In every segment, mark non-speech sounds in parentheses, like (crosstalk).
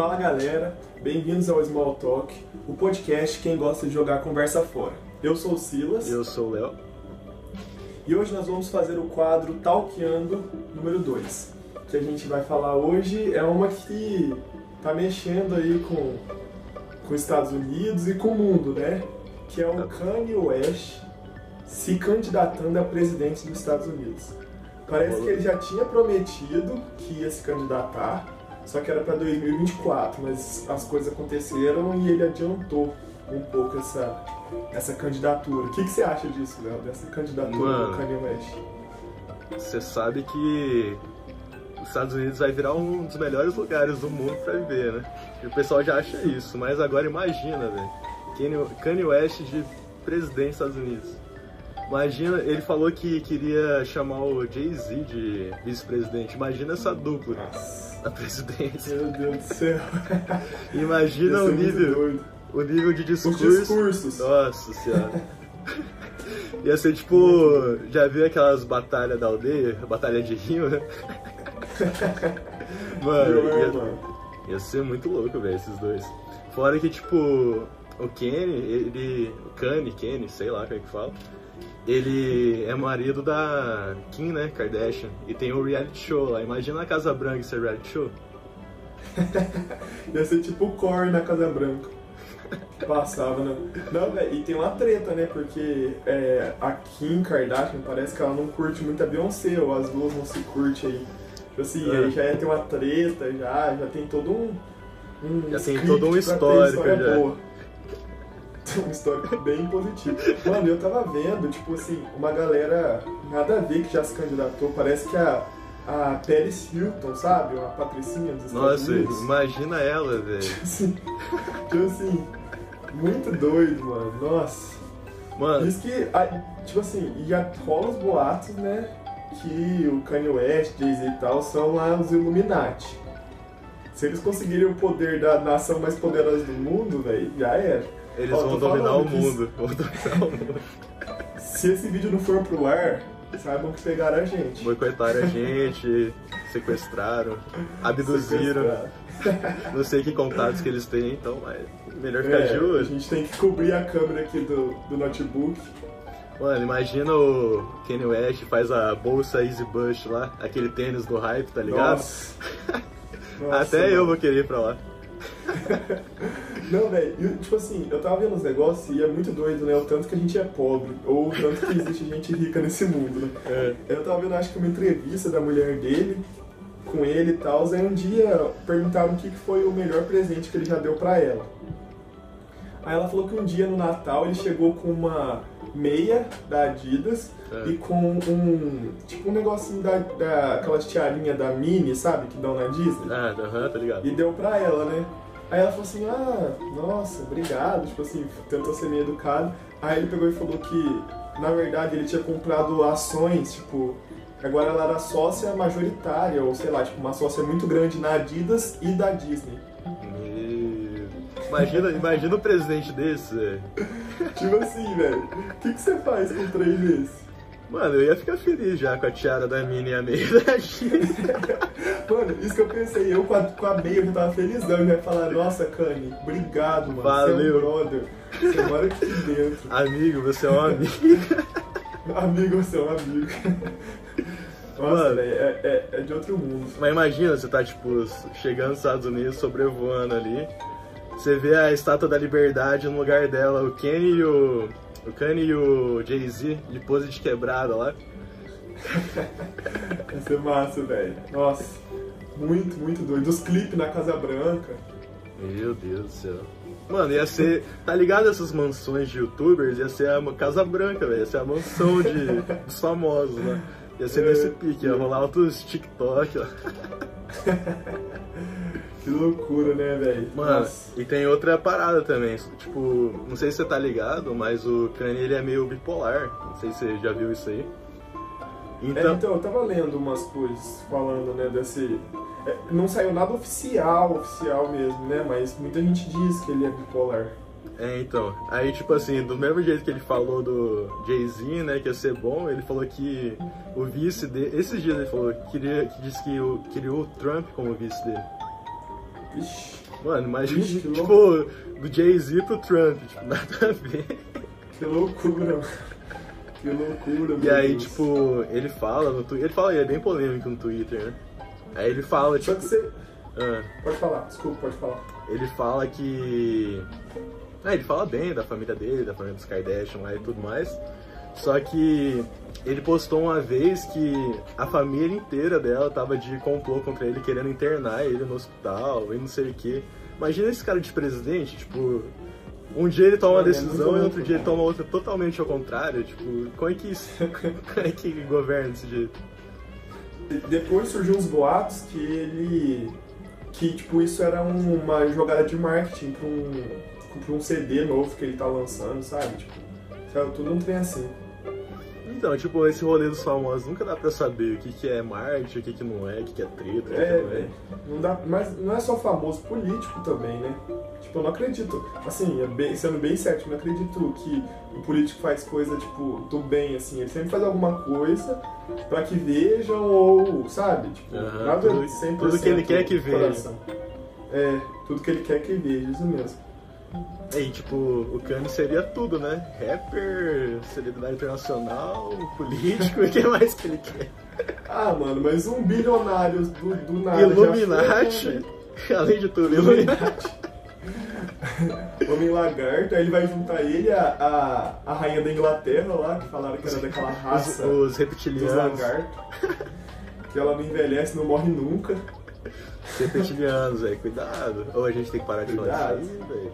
Fala galera, bem-vindos ao Small Talk, o podcast quem gosta de jogar conversa fora. Eu sou o Silas Eu sou o Léo. e hoje nós vamos fazer o quadro Talkeando número 2. Que a gente vai falar hoje é uma que tá mexendo aí com, com os Estados Unidos e com o mundo, né? Que é o Kanye West se candidatando a presidente dos Estados Unidos. Parece que ele já tinha prometido que ia se candidatar, só que era para 2024, mas as coisas aconteceram e ele adiantou um pouco essa, essa candidatura. O que, que você acha disso, Léo, dessa candidatura Mano. do Kanye West? Você sabe que os Estados Unidos vai virar um dos melhores lugares do mundo pra viver, né? E o pessoal já acha isso, mas agora imagina, velho. Kanye- Kanye West de presidente dos Estados Unidos. Imagina, ele falou que queria chamar o Jay-Z de vice-presidente. Imagina essa dupla Nossa, na presidência. meu Deus do céu. Imagina o nível, o nível de Os discurso. discursos. Nossa senhora. (laughs) Ia ser tipo. Já viu aquelas batalhas da aldeia? Batalha de rima? (laughs) Mano, Meu ia, irmão. ia ser muito louco, velho, esses dois. Fora que, tipo, o Kenny, ele. O Kanye, Kenny, sei lá como é que fala. Ele é marido da Kim, né? Kardashian. E tem um reality show lá. Imagina a Casa Branca ser reality show. (laughs) Ia ser tipo o Core na Casa Branca. Passava, né? Não, velho, e tem uma treta, né? Porque é, a Kim Kardashian parece que ela não curte muito a Beyoncé, ou as duas não se curtem aí. Tipo assim, É. aí já ia ter uma treta, já, já tem todo um. um Já tem todo um histórico história já. Boa. (laughs) Tem um histórico bem positivo. Mano, eu tava vendo, tipo assim, uma galera nada a ver que já se candidatou. Parece que a, a Paris Hilton, sabe? A patricinha dos Estados Nossa, Unidos. imagina ela, velho. assim, (laughs) tipo assim, muito doido, mano. Nossa. Mano, Diz que, tipo assim, e rola os boatos, né? Que o Kanye West, Jay-Z e tal são lá os Illuminati. Se eles conseguirem o poder da nação mais poderosa do mundo, velho, já era. Eles Ó, vão dominar o mundo. Vão dominar o mundo. Se esse vídeo não for pro ar, saibam que pegaram a gente. Boicotaram a gente, sequestraram, abduziram. Sequestraram. Não sei que contatos que eles têm, então, mas melhor ficar É, de a olho. gente tem que cobrir a câmera aqui do, do notebook. Mano, imagina o Kanye West faz a bolsa Easy Bush lá, aquele tênis do hype, tá ligado? Nossa. (laughs) Nossa, Até mano. eu vou querer ir pra lá. (laughs) Não, velho, tipo assim, eu tava vendo os negócios e é muito doido, né? O tanto que a gente é pobre, ou o tanto que existe gente rica nesse mundo, né? É. Eu tava vendo, acho que uma entrevista da mulher dele, com ele e tal, aí um dia perguntaram o que que foi o melhor presente que ele já deu pra ela. Aí ela falou que um dia no Natal ele chegou com uma meia da Adidas É. e com um, tipo um negocinho da, da aquelas tiarinha da Mini, sabe, que dão na Disney. Ah, aham, tá ligado? E deu pra ela, né? Aí ela falou assim, ah, nossa, obrigado, tipo assim, tentou ser meio educado. Aí ele pegou e falou que, na verdade, ele tinha comprado ações, tipo, agora ela era sócia majoritária, ou sei lá, tipo, uma sócia muito grande na Adidas e da Disney. Imagina, imagina o presidente desse, velho. Tipo assim, velho, o que, que você faz com um trem desse? Mano, eu ia ficar feliz já com a tiara da Mini e a meia da Disney. Mano, isso que eu pensei, eu com a, com a meia eu tava felizão, eu ia falar, nossa, Kanye, obrigado, mano, você é Valeu. um brother, você mora aqui dentro. Amigo, você é um amigo. Amigo, você é um amigo. Nossa, Mano. é, é, é de outro mundo. Mas imagina, você tá, tipo, chegando nos Estados Unidos, sobrevoando ali. Você vê a Estátua da Liberdade no lugar dela, o Kenny e o... O Kanye e o Jay-Z de pose de quebrada lá. (laughs) Vai ser massa, velho. Nossa, muito, muito doido. Os clipes na Casa Branca. Meu Deus do céu. Mano, ia ser. Tá ligado essas mansões de youtubers? Ia ser a Casa Branca, velho. Ia ser a mansão de, (laughs) dos famosos, né? Ia ser nesse pique, ia rolar outros TikTok, ó. (laughs) Que loucura, né, velho? Mano, Nossa. e tem outra parada também. Tipo, não sei se você tá ligado, mas o Kanye ele é meio bipolar. Não sei se você já viu isso aí. É, Então, então, eu tava lendo umas coisas falando, né, desse. é, não saiu nada oficial, oficial mesmo, né? Mas muita gente diz que ele é bipolar. É, então. Aí, tipo assim, do mesmo jeito que ele falou do Jay-Z, né, que ia ser bom, ele falou que o vice dele. Esses dias ele falou que, queria, que disse que o, queria o Trump como vice dele. Ixi. Mano, imagina, Ixi, tipo, do Jay-Z pro Trump, tipo, (laughs) nada a ver. Que loucura, mano. Que loucura, E aí, Deus. tipo, ele fala no Twitter, ele fala, ele é bem polêmico no Twitter, né? Aí ele fala, Só tipo, que você. ah, Pode falar, desculpa, pode falar. ele fala que... Ah, ele fala bem da família dele, da família dos Kardashian lá e tudo mais. Só que ele postou uma vez que a família inteira dela tava de complô contra ele, querendo internar ele no hospital e não sei o que. Imagina esse cara de presidente, tipo, um dia ele toma uma é decisão e outro dia ele cara. toma outra totalmente ao contrário. Tipo, como é que isso, (laughs) como é que governa desse jeito? Depois surgiu uns boatos que ele. que tipo, isso era um- uma jogada de marketing pra um, pra um CD novo que ele tá lançando, sabe? Tipo, sabe, tudo um trem assim. Então, tipo, esse rolê dos famosos nunca dá pra saber o que, que é marketing, o que, que não é, o que, que é treta, o que, que É, não é. velho. Não dá, mas não é só famoso, político também, né? Tipo, eu não acredito. Assim, é bem- sendo bem certo, eu não acredito que o político faz coisa, tipo, do bem, assim. Ele sempre faz alguma coisa pra que vejam ou, sabe? Tipo, Aham, nada tudo- 100% tudo que ele quer que veja. É, tudo que ele quer que veja, isso mesmo. Aí, tipo, o Kanye seria tudo, né? Rapper, celebridade internacional, político, (laughs) e o que mais que ele quer? Ah, mano, mas um bilionário do, do nada. Illuminati, foi, né, (laughs) além de tudo? Illuminati. (laughs) Homem lagarto, aí ele vai juntar ele, a, a, a rainha da Inglaterra lá, que falaram que era daquela Os, raça. os dos reptilianos, lagartos. Que ela não envelhece, não morre nunca. Os reptilianos, velho, cuidado. Ou a gente tem que parar de falar Cuidado. isso aí, velho.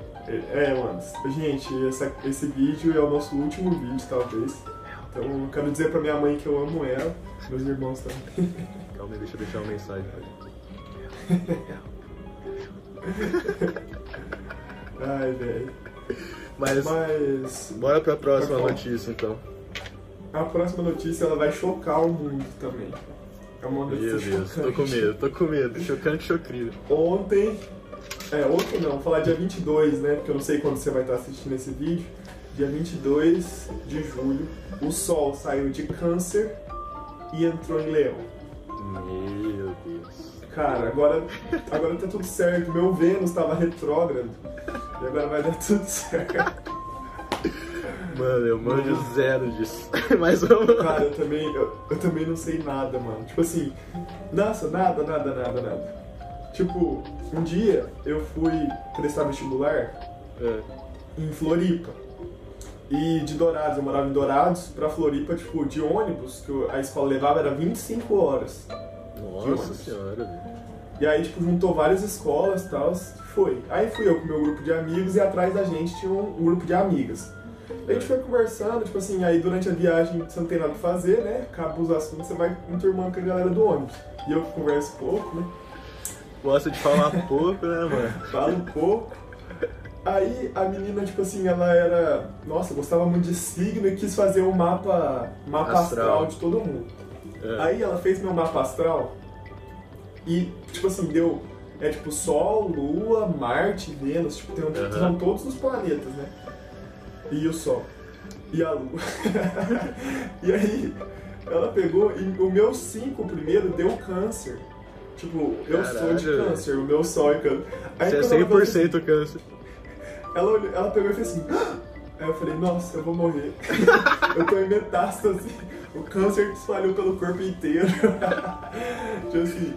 É, é, mano. Gente, essa- esse vídeo é o nosso último vídeo, talvez. Então, eu quero dizer pra minha mãe que eu amo ela, meus irmãos também. Calma aí, deixa eu deixar uma mensagem pra. Ai, velho. Mas, Mas bora pra próxima falar. notícia, então. a próxima notícia ela vai chocar o mundo também. É uma notícia Meu Deus, tô com medo, tô com medo. Chocante, chocrível. Ontem, é, ontem não, vou falar dia 22, né? Porque eu não sei quando você vai estar assistindo esse vídeo. Dia 22 de julho, o Sol saiu de Câncer e entrou em Leão. Meu Deus. Cara, agora, agora tá tudo certo. Meu Vênus tava retrógrado e agora vai dar tudo certo. Mano, eu manjo zero disso. (laughs) Mas vamos. Cara, eu também, eu, eu também não sei nada, mano. Tipo assim, nossa, nada, nada, nada, nada. Tipo, um dia eu fui prestar vestibular É. em Floripa. E de Dourados, eu morava em Dourados, pra Floripa, tipo, de ônibus, que a escola levava era 25 horas. Nossa senhora, velho. E aí, tipo, juntou várias escolas e tal, foi. Aí fui eu com meu grupo de amigos e atrás da gente tinha um grupo de amigas. A gente foi conversando, tipo assim, aí durante a viagem você não tem nada pra fazer, né? Acaba os assuntos, você vai enturmando com a galera do ônibus. E eu converso pouco, né? Gosta de falar (laughs) pouco, né, mano? Falo pouco. Aí a menina, tipo assim, ela era. Nossa, gostava muito de signo e quis fazer um mapa, mapa astral. Astral. de todo mundo. É. Aí ela fez meu mapa astral e, tipo assim, deu. É tipo Sol, Lua, Marte, Vênus, tipo, tem, um- Aham. são todos os planetas, né? E o Sol. E a Lua. (laughs) e aí, ela pegou e o meu 5 primeiro deu câncer. Tipo, eu sou de câncer, o meu Sol é câncer. Aí, Você é quando ela falou assim, 100% câncer. ela, ela pegou e fez assim. "Ah!" Aí eu falei, nossa, eu vou morrer. (laughs) eu tô em metástase. O câncer espalhou pelo corpo inteiro. (laughs) tipo assim.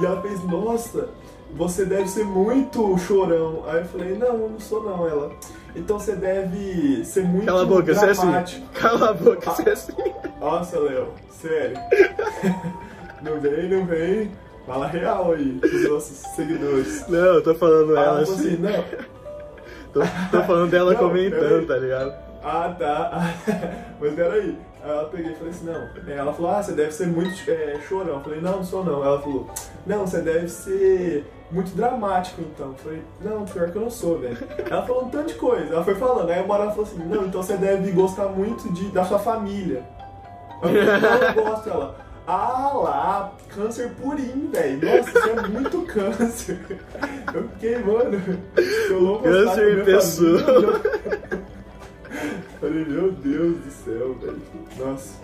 E ela fez, nossa, você deve ser muito chorão. Aí eu falei, não, eu não sou não. Ela, então você deve ser muito Cala a boca, você é assim. Cala a boca, você é assim. Nossa, Léo, sério. (laughs) não vem, não vem. Fala real aí pros nossos seguidores. Não, eu tô falando Ela assim. não, Tô, tô falando dela Não, comentando, tá ligado? Ah, tá. (laughs) Mas peraí. Aí ela peguei e falei assim, não. Ela falou, ah, você deve ser muito é, chorão. Eu falei, não, não sou não. Ela falou, não, você deve ser muito dramático então. Eu falei, não, pior que eu não sou, velho. Ela falou um tanto de coisa. Ela foi falando. Aí uma hora ela falou assim, não, então você deve gostar muito de, da sua família. Eu falei, não, eu gosto. Ela, ah lá, câncer purinho, velho. Nossa, isso é muito câncer. Eu fiquei, mano. eu não gostar Câncer em pessoa. (laughs) família, Falei, meu Deus do céu, velho. Nossa.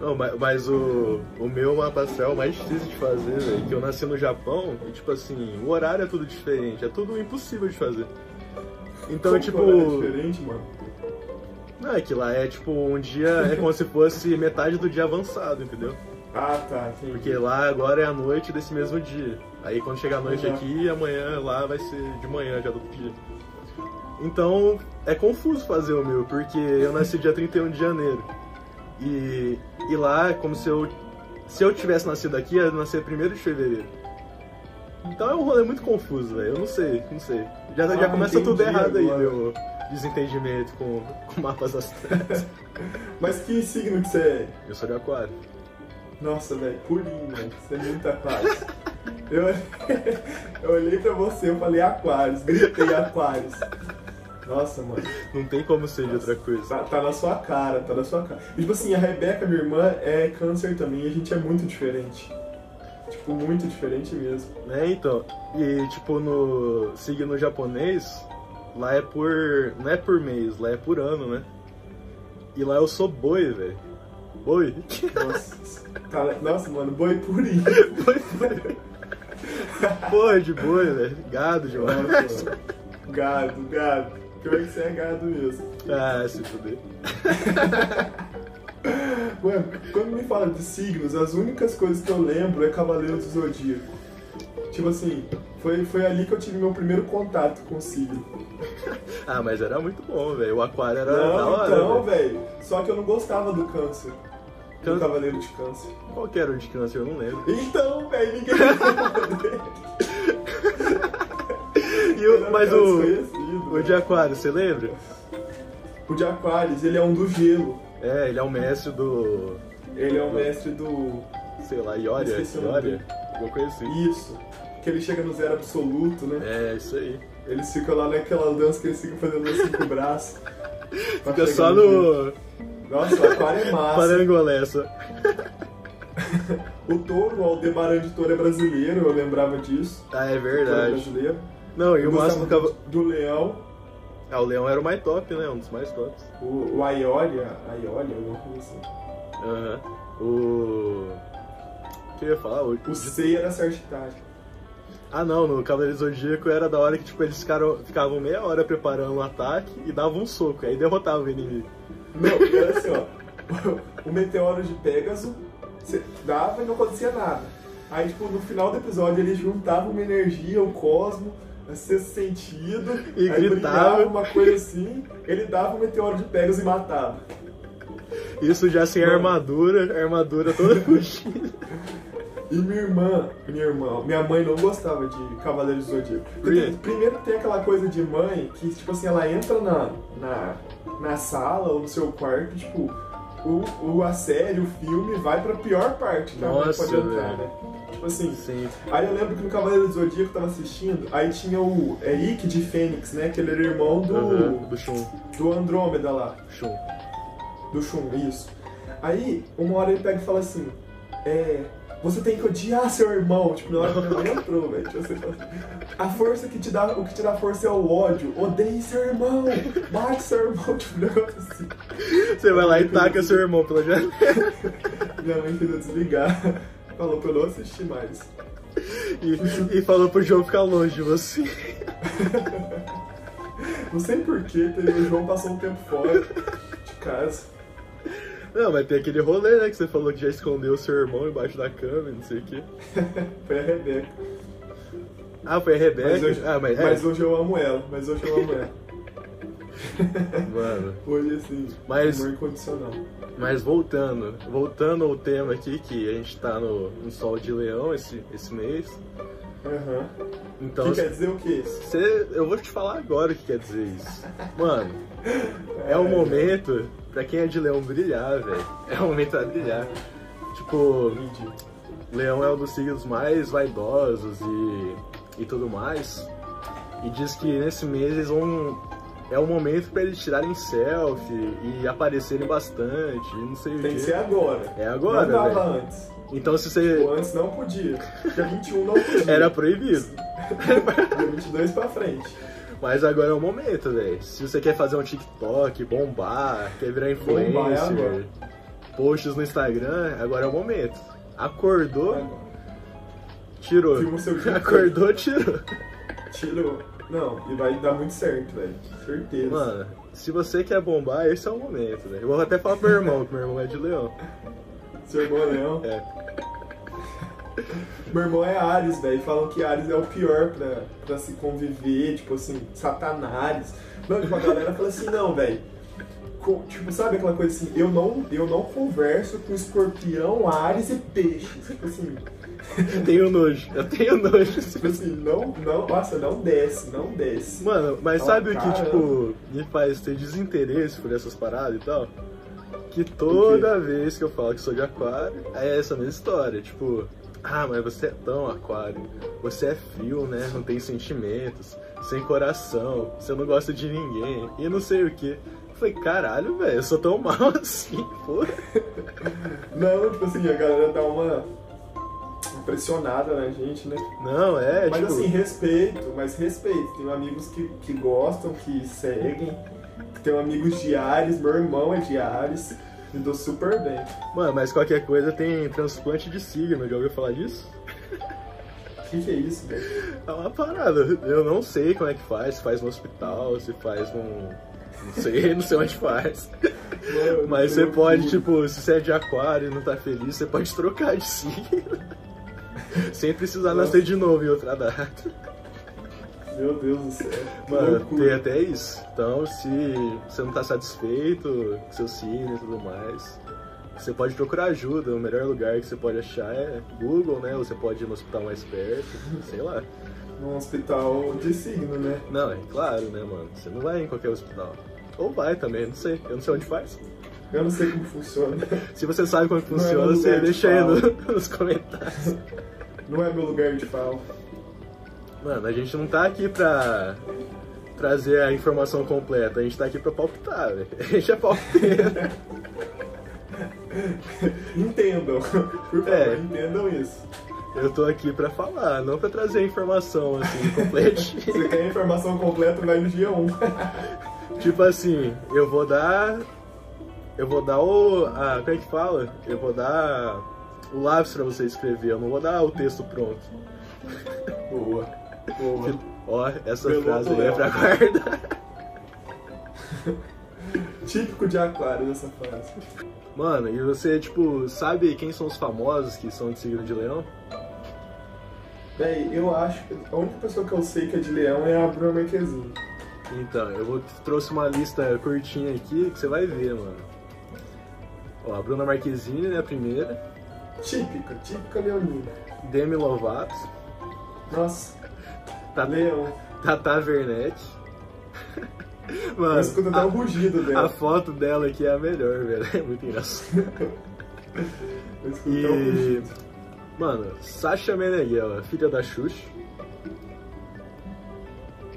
Não, mas, mas o, o meu mapa astral é o mais difícil de fazer, velho. Que eu nasci no Japão e, tipo assim, o horário é tudo diferente. É tudo impossível de fazer. Então, Como tipo. é diferente, mano. Não, é que lá é tipo um dia. É como se fosse metade do dia avançado, entendeu? Ah, tá, entendi. Porque lá agora é a noite desse mesmo dia. Aí quando chegar a noite Uhum. aqui, amanhã lá vai ser de manhã já do outro dia. Então é confuso fazer o meu, porque eu nasci dia 31 de janeiro. E, e lá é como se eu. Se eu tivesse nascido aqui, ia nascer 1 de fevereiro. Então é um rolê muito confuso, velho. Eu não sei, não sei. Já, já Ah, começa tudo errado aí, agora. meu desentendimento com, com mapas astrais. (laughs) Mas que signo que você é? eu sou de aquário. Nossa, velho, purinho, velho. Você é muito aquário. Eu, (laughs) eu olhei pra você, eu falei aquários, gritei aquários. Nossa, mano. Não tem como ser de outra coisa. Tá, tá na sua cara, tá na sua cara. E, tipo assim, a Rebeca, minha irmã, é câncer também a gente é muito diferente. Tipo, muito diferente mesmo. É, então. E tipo, no signo japonês, lá é por. não é por mês, lá é por ano, né? E lá eu sou boi, velho. Boi? Nossa, tá- nossa, mano, boi purinho. (laughs) Porra de boi, velho. Gado demais. Nossa. Gado, gado. Que é gado mesmo. Ah, se fuder. (laughs) Mano, quando me fala de signos, as únicas coisas que eu lembro é Cavaleiro do Zodíaco. Tipo assim, foi, foi ali que eu tive meu primeiro contato com o signo. (laughs) Ah, mas era muito bom, velho. O aquário era da Não, hora. então, velho. Só que eu não gostava do câncer. Do Cavaleiro de Câncer. Qual que era o de câncer? Eu não lembro. Então, velho, ninguém lembra (laughs) dele. O- mas o. O de aquário, você lembra? O de Aquarius, ele é um do gelo. É, ele é o mestre do. Ele é o mestre do. sei lá, Ioria? O Ioria? Alguma coisa assim. Isso. Que ele chega no zero absoluto, né? É, isso aí. Eles ficam lá naquela dança que eles ficam fazendo assim com o braço. (laughs) Fica só gelo. no. Nossa, o aquário é massa. Parangolessa. (laughs) O touro, o Aldebaran de touro é brasileiro, eu lembrava disso. Ah, é Touro é verdade. brasileiro. Não, e o máximo do, do leão, Ah, o leão era o mais top, né? Um dos mais tops. o, o Aiolia, Aiolia, alguma coisa assim. Aham. O. O que eu ia falar? O... O C era Sagitário. Ah, não, no Cavaleiro Zodíaco era da hora que tipo, eles ficaram, ficavam meia hora preparando um ataque e davam um soco, aí derrotavam o inimigo. Não, era assim, ó. O meteoro de Pégaso dava e não acontecia nada. Aí, tipo, no final do episódio eles juntavam uma energia, o cosmo, sexto sentido, E aí gritava. uma coisa assim, ele dava o meteoro de Pégaso e matava. Isso já sem Mano. armadura, armadura toda fugida. E minha irmã, minha irmã, minha mãe não gostava de Cavaleiros do Zodíaco. Porque primeiro tem aquela coisa de mãe que, tipo assim, ela entra na, na, na sala ou no seu quarto, tipo, o, o, a série, o filme vai pra pior parte que a mãe Nossa, pode entrar, né? Tipo assim, Sim. aí eu lembro que no Cavaleiro do Zodíaco eu tava assistindo, aí tinha o Ikki de Fênix, né? Que ele era irmão do, Aham, Do Shun. do Andrômeda lá. Shun. Do Shun, isso. Aí, uma hora ele pega e fala assim, é. Você tem que odiar seu irmão. Tipo, na hora que minha mãe entrou, velho. Tipo, você fala, a força que te dá. O que te dá força é o ódio. Odeie seu irmão. Mate seu irmão. (laughs) Tipo, um negócio assim. Você vai lá e taca seu irmão pela janela. Minha mãe queria desligar. Falou pra eu não assistir mais. E, e falou pro João ficar longe de você. (laughs) Não sei porquê, o João passou um tempo fora de casa. Não, mas tem aquele rolê, né? Que você falou que já escondeu seu irmão embaixo da cama e não sei o quê. (laughs) Foi a Rebeca. Ah, foi a Rebeca? Mas hoje, ah, mas, é. mas hoje eu amo ela. Mas hoje eu amo ela. Mano. (laughs) Hoje, assim, Mas- amor incondicional. Mas voltando, voltando ao tema aqui, que a gente tá no, no Sol de Leão esse, esse mês. Aham. Então, que quer dizer o quê? Você, eu vou te falar agora o que quer dizer isso. Mano, é o (laughs) momento pra quem é de leão brilhar, velho. (laughs) É o momento pra brilhar. Tipo, leão é um dos signos mais vaidosos e, e tudo mais. E diz que nesse mês eles vão. É o momento pra eles tirarem selfie e aparecerem bastante, não sei o Tem que quê. ser agora. É agora, Não dava velho. antes. Então se você. Ou antes não podia. Dia 21 não podia. Era proibido. Dia 22 pra frente. Mas agora é o momento, velho. Se você quer fazer um TikTok, bombar, quer virar Bombar é influencer, agora. posts no Instagram, agora é o momento. Acordou, tirou. Seu (laughs) dia. Acordou, tirou. Tirou. Não, e vai dar muito certo, velho. Certeza. Mano, se você quer bombar, esse é o momento, velho. Eu vou até falar pro meu irmão, que meu irmão é de leão. Seu irmão é leão? É. (laughs) Meu irmão é Ares, velho. Falam que Ares é o pior pra, pra se conviver, tipo assim, Satanás. Não, tipo, a galera fala assim, não, velho. Tipo, sabe aquela coisa assim, eu não, eu não converso com escorpião, Ares e peixes. Tipo assim, (laughs) Tenho nojo, eu tenho nojo. tipo assim, não, não, nossa, não desce, não desce. Mano, mas sabe o que, tipo, me faz ter desinteresse por essas paradas e tal? Que toda vez que eu falo que sou de aquário, é essa mesma história. Tipo, ah, mas você é tão aquário. Você é frio, né? Não tem sentimentos, sem coração, você não gosta de ninguém e não sei o que. Eu falei, caralho, velho, eu sou tão (laughs) mal assim, porra. Não, tipo assim, a galera dá uma impressionada na gente, né? Não, é, Mas tipo. assim, respeito, mas respeito. Tenho amigos que, que gostam, que seguem. Tenho amigos de Ares, meu irmão é de Ares. Me dou super bem. Mano, mas qualquer coisa tem transplante de signo, já ouviu falar disso? O que, que é isso, velho? É uma parada. Eu não sei como é que faz, se faz no hospital, se faz num. Não sei, (laughs) não sei onde faz. Mano, Mas você pode, tipo, se você é de aquário e não tá feliz, você pode trocar de signo. (laughs) Sem precisar Nossa. nascer de novo em outra data. Meu Deus do céu. Mano, tem até isso. Então, se você não tá satisfeito com seu signo e tudo mais, você pode procurar ajuda. O melhor lugar que você pode achar é Google, né? Ou você pode ir no hospital mais perto, sei lá. Num hospital de signo, né? Não, é claro, né, mano? Você não vai em qualquer hospital. Ou vai também, não sei. Eu não sei onde faz. Eu não sei como funciona. Se você sabe como é funciona, meu você deixa aí no- nos comentários. Não é meu lugar de fala. Mano, a gente não tá aqui pra trazer a informação completa, a gente tá aqui pra palpitar, velho. A gente é palpiteiro. (laughs) Entendam. Por favor, É. entendam isso. Eu tô aqui pra falar, não pra trazer a informação assim, completinha. (laughs) Se quer a informação completa, vai no dia 1. tipo assim, eu vou dar. Eu vou dar o. A, como é que fala? Eu vou dar o lápis pra você escrever, eu não vou dar o texto pronto. Boa. Boa. (laughs) Ó, essa Pelo frase aí é pra guardar. (laughs) Típico de aquário dessa frase. Mano, e você, tipo, sabe quem são os famosos que são de signo de leão? Véi, eu acho que a única pessoa que eu sei que é de leão é a Bruna Marquezine. Então, eu vou, trouxe uma lista curtinha aqui que você vai ver, mano. Ó, a Bruna Marquezine, né, a primeira. Típica, típica leonina. Demi Lovato. Nossa, Ta- leão. Tata Werneck. (laughs) Mano, escuto até o rugido a, a dela. foto dela aqui é a melhor, velho. (laughs) É muito engraçado. Eu escuto até o E. rugido. Mano, Sasha Meneghel, filha da Xuxa.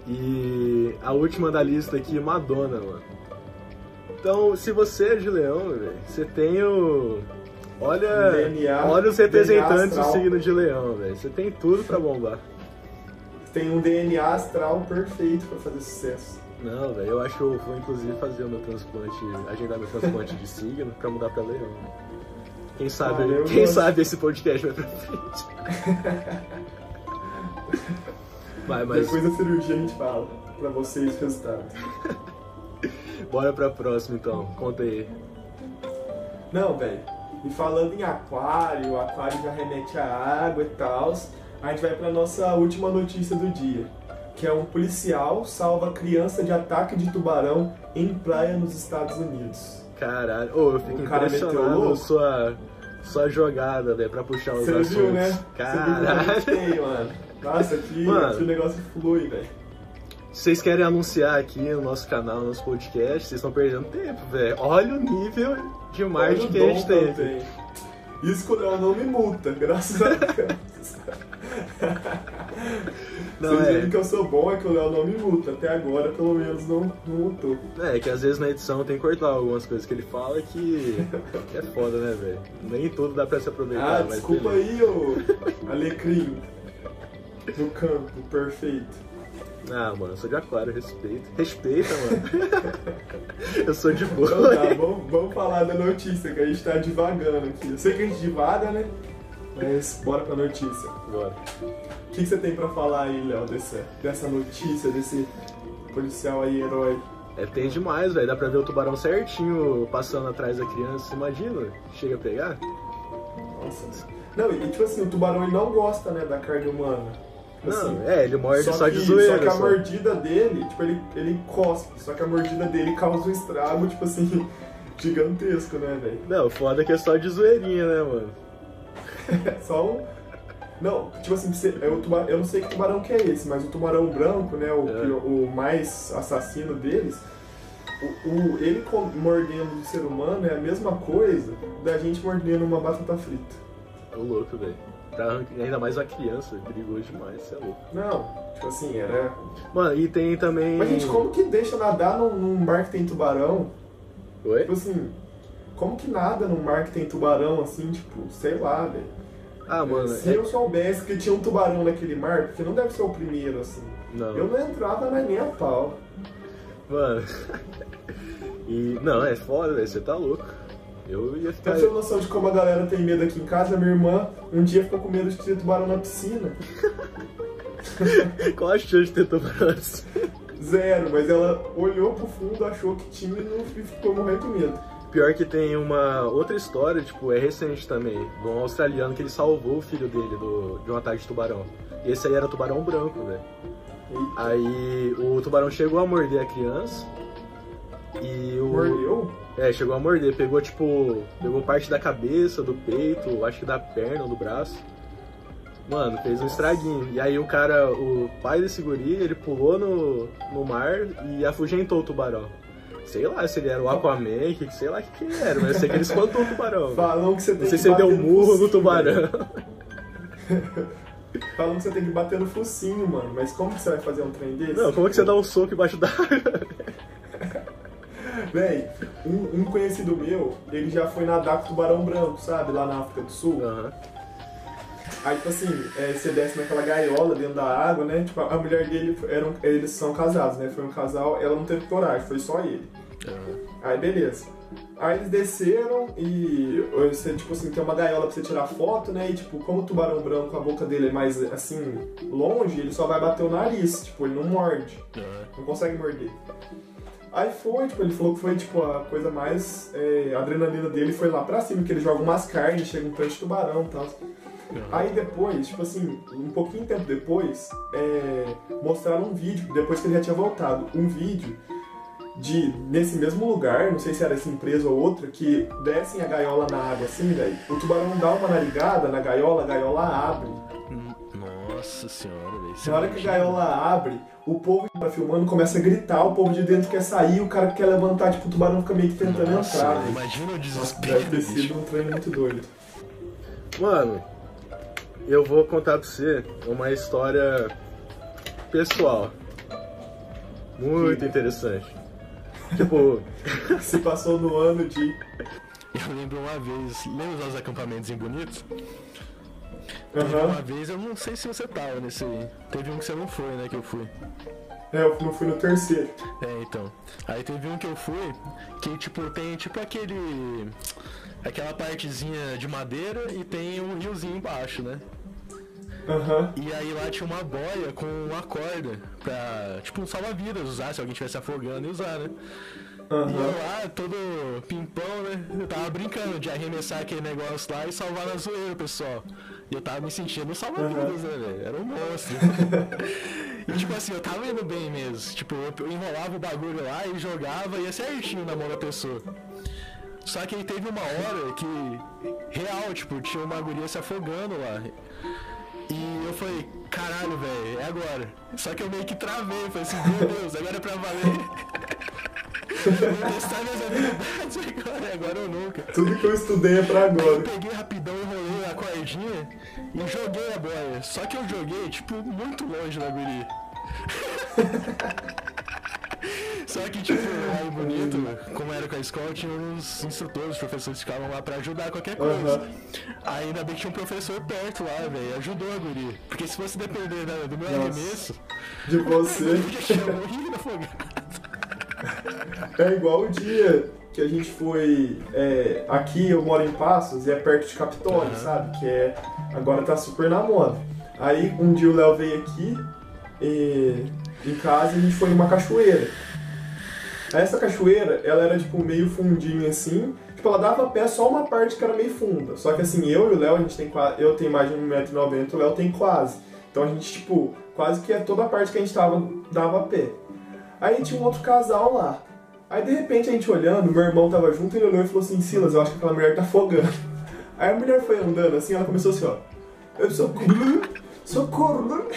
E a última da lista aqui, Madonna, mano. Então, se você é de leão, você tem o. Olha, DNA, olha os representantes do signo de leão, velho. Você tem tudo pra bombar. Tem um DNA astral perfeito pra fazer sucesso. Não, velho, eu acho que eu vou inclusive fazer o meu transplante, agendar meu transplante de signo pra mudar pra leão. Quem sabe, Ah, quem gosto. sabe esse podcast vai pra frente. (laughs) Vai, mas Depois da cirurgia a gente fala pra vocês o resultado. (laughs) bora pra próxima então. Conta aí. Não, velho. E falando em aquário, o aquário já remete à água e tal. A gente vai pra nossa última notícia do dia. Que é um policial salva criança de ataque de tubarão em praia nos Estados Unidos. Caralho, ô, eu fico O impressionado louco. sua, sua jogada, né, pra puxar os Você assuntos. viu, né? Você viu a Caralho. mano. Nossa, aqui, Mano. aqui o negócio flui, velho. Se vocês querem anunciar aqui no nosso canal, no nosso podcast, vocês estão perdendo tempo, velho. Olha o nível de o que a gente tem. Isso quando ela não me multa, graças a Deus. (laughs) Não, Vocês é. que eu sou bom é que o Léo não me multa. Até agora, pelo menos, não, não multou. É, que às vezes na edição tem que cortar algumas coisas que ele fala que, que é foda, né, velho? Nem tudo dá pra se aproveitar, Ah, desculpa beleza. aí, ô alecrim. No campo, perfeito. Ah, mano, eu sou de aquário, respeita. Respeita, mano. (laughs) eu sou de boa. Então tá, vamos, vamos falar da notícia, que a gente tá divagando aqui. Eu sei que a gente divaga, né? Mas bora pra notícia. Bora. O que, que você tem pra falar aí, Léo, dessa, dessa notícia, desse policial aí, herói? É, tem demais, velho. Dá pra ver o tubarão certinho passando atrás da criança. Imagina, chega a pegar. Nossa. Não, e tipo assim, o tubarão ele não gosta, né, da carne humana. Tipo Não, assim, é, ele morde só, que, de zoeira. Só que a só. mordida dele, tipo, ele, ele cospe. Só que a mordida dele causa um estrago, tipo assim, (laughs) gigantesco, né, velho? Não, foda que é só de zoeirinha, né, mano? É (laughs) só um. Não, tipo assim, é o tubarão, eu não sei que tubarão que é esse, mas o tubarão branco, né, o, É. o mais assassino deles, o, o- ele mordendo o ser humano é a mesma coisa da gente mordendo uma batata frita. Ô louco, velho. Ainda mais uma criança, perigoso demais, você é louco. Não, tipo assim, era. Mano, e tem também. Mas gente, como que deixa nadar num, num mar que tem tubarão? Oi? Tipo assim, como que nada num mar que tem tubarão assim, tipo, sei lá, velho. Ah, mano, Se é... eu soubesse que tinha um tubarão naquele mar, porque não deve ser o primeiro, assim. Não. Eu não entrava mais nem a pau. Mano. (laughs) e. Não, é foda, velho. Você tá louco. Eu ia ficar. Pra você ter noção de como a galera tem medo aqui em casa, minha irmã um dia ficou com medo de ter tubarão na piscina. (laughs) Qual a chance de ter tubarão assim? Zero, mas ela olhou pro fundo, achou que tinha e não- ficou morrendo de medo. Pior que tem uma outra história, tipo, é recente também, de um australiano que ele salvou o filho dele do, de um ataque de tubarão. E esse aí era tubarão branco, velho. Aí o tubarão chegou a morder a criança. E o. mordeu? É, chegou a morder, pegou tipo. Pegou parte da cabeça, do peito, acho que da perna ou do braço. Mano, fez um estraguinho. E aí o cara, o pai desse guri, ele pulou no, no mar e afugentou o tubarão. Sei lá se ele era o Aquaman, que, sei lá o que, que era, mas eu sei que ele espantou o tubarão. Falam que você tem Não sei que se ele deu no murro no tubarão. (laughs) Falam que você tem que bater no focinho, mano. Mas como que você vai fazer um trem desse? Não, como é que você dá um soco embaixo d'água? (laughs) Véi, um, um conhecido meu, ele já foi nadar com tubarão branco, sabe? Lá na África do Sul. Aham. Aí, tipo assim, é, você desce naquela gaiola dentro da água, né? Tipo, a mulher dele, eram, eles são casados, né? Foi um casal, ela não teve coragem, foi só ele. aham. Aí, beleza. Aí eles desceram e você, tipo assim, tem uma gaiola pra você tirar foto, né? E, tipo, como o tubarão branco, a boca dele é mais, assim, longe, ele só vai bater o nariz. Tipo, ele não morde. aham. Não consegue morder. Aí foi, tipo, ele falou que foi, tipo, a coisa mais... é, a adrenalina dele foi lá pra cima, que ele joga umas carnes, chega um tanto de tubarão e tal. Aí depois, tipo assim, um pouquinho tempo depois, é, mostraram um vídeo, depois que ele já tinha voltado, um vídeo de, nesse mesmo lugar, não sei se era essa empresa ou outra, que descem a gaiola na água assim, velho, o tubarão dá uma narigada na gaiola, a gaiola abre. Nossa senhora, velho. Na hora que a gaiola abre, o povo que tá filmando começa a gritar, o povo de dentro quer sair, o cara quer levantar, tipo, o tubarão fica meio que tentando entrar, velho. imagina o Nossa, desespero, deve ter sido um trem muito doido. Mano, eu vou contar pra você uma história pessoal. Muito interessante. Tipo, (laughs) Se passou no ano de Eu lembro uma vez, lembra os acampamentos em Bonito? Aham. Uma vez, eu não sei se você tava nesse aí. Teve um que você não foi, né, que eu fui. É, eu não fui no terceiro. É, então. Aí teve um que eu fui, que tipo, tem tipo aquele. Aquela partezinha de madeira e tem um riozinho embaixo, né? Aham. E aí lá tinha uma boia com uma corda pra, tipo, um salva-vidas usar, se alguém estivesse afogando e usar, né? E eu lá, todo pimpão, né? Eu tava brincando de arremessar aquele negócio lá e salvar na zoeira, pessoal. E eu tava me sentindo salva-vidas, né, velho? Era um monstro. (laughs) e tipo assim, eu tava indo bem mesmo. Tipo, eu enrolava o bagulho lá e jogava e ia certinho na mão da pessoa. Só que aí teve uma hora que, real, tipo, tinha uma guria se afogando lá. E eu falei, caralho, velho, é agora. Só que eu meio que travei, falei assim, meu Deus, agora é pra valer. (laughs) Vou testar minhas habilidades agora, agora ou nunca. Tudo que eu estudei é pra Eu agora. peguei rapidão, enrolei a cordinha e joguei a boia. Só que eu joguei, tipo, muito longe da guria. (laughs) Só que, tipo, era bonito, como era com a escola, tinha uns instrutores, professores que ficavam lá pra ajudar qualquer coisa. Aham. Ainda bem que tinha um professor perto lá, velho, ajudou a guri. Porque se fosse depender da- do meu Nossa. arremesso, De você. eu já tinha morrido afogado. É igual o dia que a gente foi. é, aqui eu moro em Passos e é perto de Capitólio, Aham. sabe? Que é. Agora tá super na moda. Aí um dia o Léo veio aqui e, em casa e a gente foi numa cachoeira. Essa cachoeira, ela era tipo meio fundinha assim. Tipo, ela dava pé só uma parte que era meio funda. Só que assim, eu e o Léo, a gente tem quase. Eu tenho mais de 1,90m, o Léo tem quase. Então a gente, tipo, quase que é toda a parte que a gente tava, dava pé. Aí tinha um outro casal lá. Aí de repente a gente olhando, meu irmão tava junto, ele olhou e falou assim, Silas, eu acho que aquela mulher tá afogando. Aí a mulher foi andando assim, ela começou assim, ó. Eu socorro, socorro. (laughs)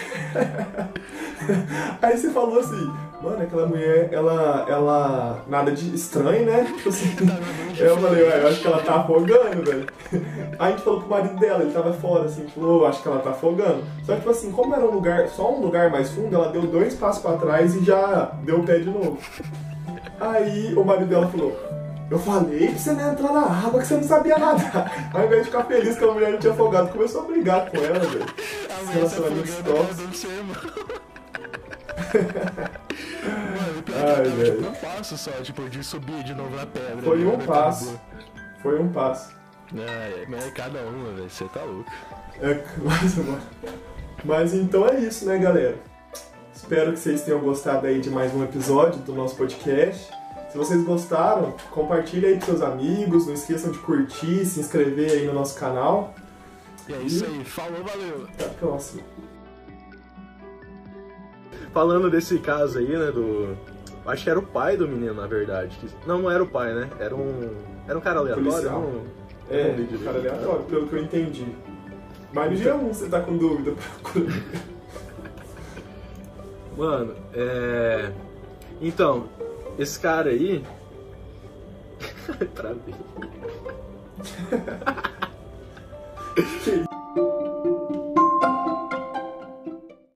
Aí você falou assim, mano, aquela mulher, ela, ela, nada de estranho, né? Tipo (laughs) assim, eu falei, ué, eu acho que ela tá afogando, velho. (laughs) Aí a gente falou pro marido dela, ele tava fora, assim, falou, acho que ela tá afogando. Só que, tipo assim, como era um lugar, só um lugar mais fundo, ela deu dois passos pra trás e já deu o pé de novo. Aí o marido dela falou, eu falei pra você não entrar na água que você não sabia nadar. Ao invés de ficar feliz que a mulher não tinha afogado, começou a brigar com ela, velho. A Esse mulher se relacionamento afogando na tóxico. casa do seu irmão. Mano, Ai, eu velho. tipo um passo só, tipo, de subir de novo na pedra. Foi né? um Tá passo. Foi um passo. É, mas é cada uma, velho, você tá louco. É, (laughs) mas, mano. mas então é isso, né, galera? Espero que vocês tenham gostado aí de mais um episódio do nosso podcast. Se vocês gostaram, compartilhe aí com seus amigos, não esqueçam de curtir, se inscrever aí no nosso canal. E é isso aí, falou, valeu. Até a próxima. Falando desse caso aí, né, do... Acho que era o pai do menino, na verdade. Não, não era o pai, né? Era um... Era um cara aleatório, não... É, direito. cara aleatório, pelo que eu entendi. Mas no dia 1 você tá com dúvida, (laughs) procura. Mano, é... Então, esse cara aí... (laughs) Travei. (laughs)